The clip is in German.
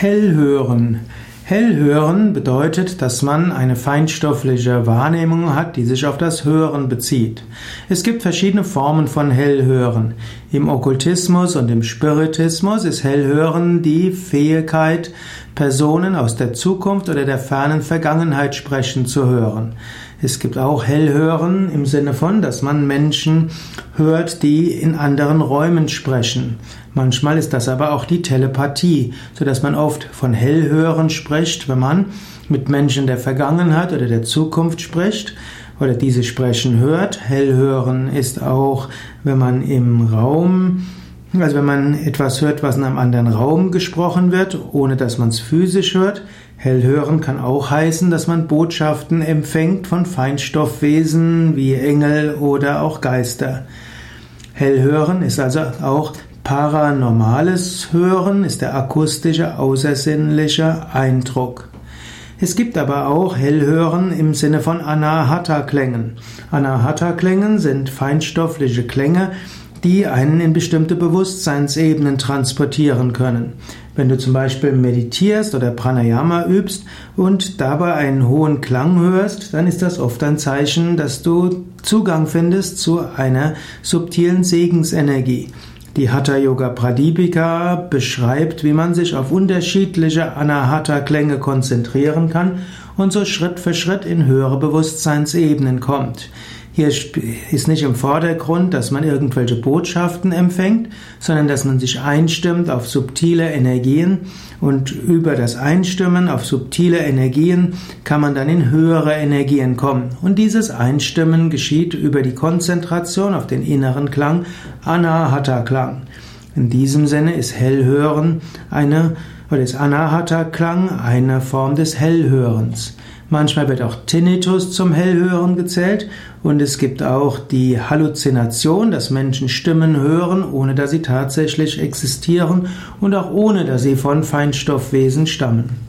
Hellhören. Hellhören bedeutet, dass man eine feinstoffliche Wahrnehmung hat, die sich auf das Hören bezieht. Es gibt verschiedene Formen von Hellhören. Im Okkultismus und im Spiritismus ist Hellhören die Fähigkeit, Personen aus der Zukunft oder der fernen Vergangenheit sprechen zu hören. Es gibt auch Hellhören im Sinne von, dass man Menschen hört, die in anderen Räumen sprechen. Manchmal ist das aber auch die Telepathie, so dass man oft von Hellhören spricht, wenn man mit Menschen der Vergangenheit oder der Zukunft spricht oder diese sprechen hört. Hellhören ist auch, wenn man im Raum also wenn man etwas hört, was in einem anderen Raum gesprochen wird, ohne dass man es physisch hört. Hellhören kann auch heißen, dass man Botschaften empfängt von Feinstoffwesen wie Engel oder auch Geister. Hellhören ist also auch paranormales Hören, ist der akustische, außersinnliche Eindruck. Es gibt aber auch Hellhören im Sinne von Anahata-Klängen. Anahata-Klängen sind feinstoffliche Klänge, die einen in bestimmte Bewusstseinsebenen transportieren können. Wenn du zum Beispiel meditierst oder Pranayama übst und dabei einen hohen Klang hörst, dann ist das oft ein Zeichen, dass du Zugang findest zu einer subtilen Segensenergie. Die Hatha Yoga Pradipika beschreibt, wie man sich auf unterschiedliche Anahata-Klänge konzentrieren kann und so Schritt für Schritt in höhere Bewusstseinsebenen kommt. Hier ist nicht im Vordergrund, dass man irgendwelche Botschaften empfängt, sondern dass man sich einstimmt auf subtile Energien und über das Einstimmen auf subtile Energien kann man dann in höhere Energien kommen. Und dieses Einstimmen geschieht über die Konzentration auf den inneren Klang, Anahata Klang. In diesem Sinne ist Hellhören eine, oder ist Anahata Klang eine Form des Hellhörens. Manchmal wird auch Tinnitus zum Hellhören gezählt und es gibt auch die Halluzination, dass Menschen Stimmen hören, ohne dass sie tatsächlich existieren und auch ohne dass sie von Feinstoffwesen stammen.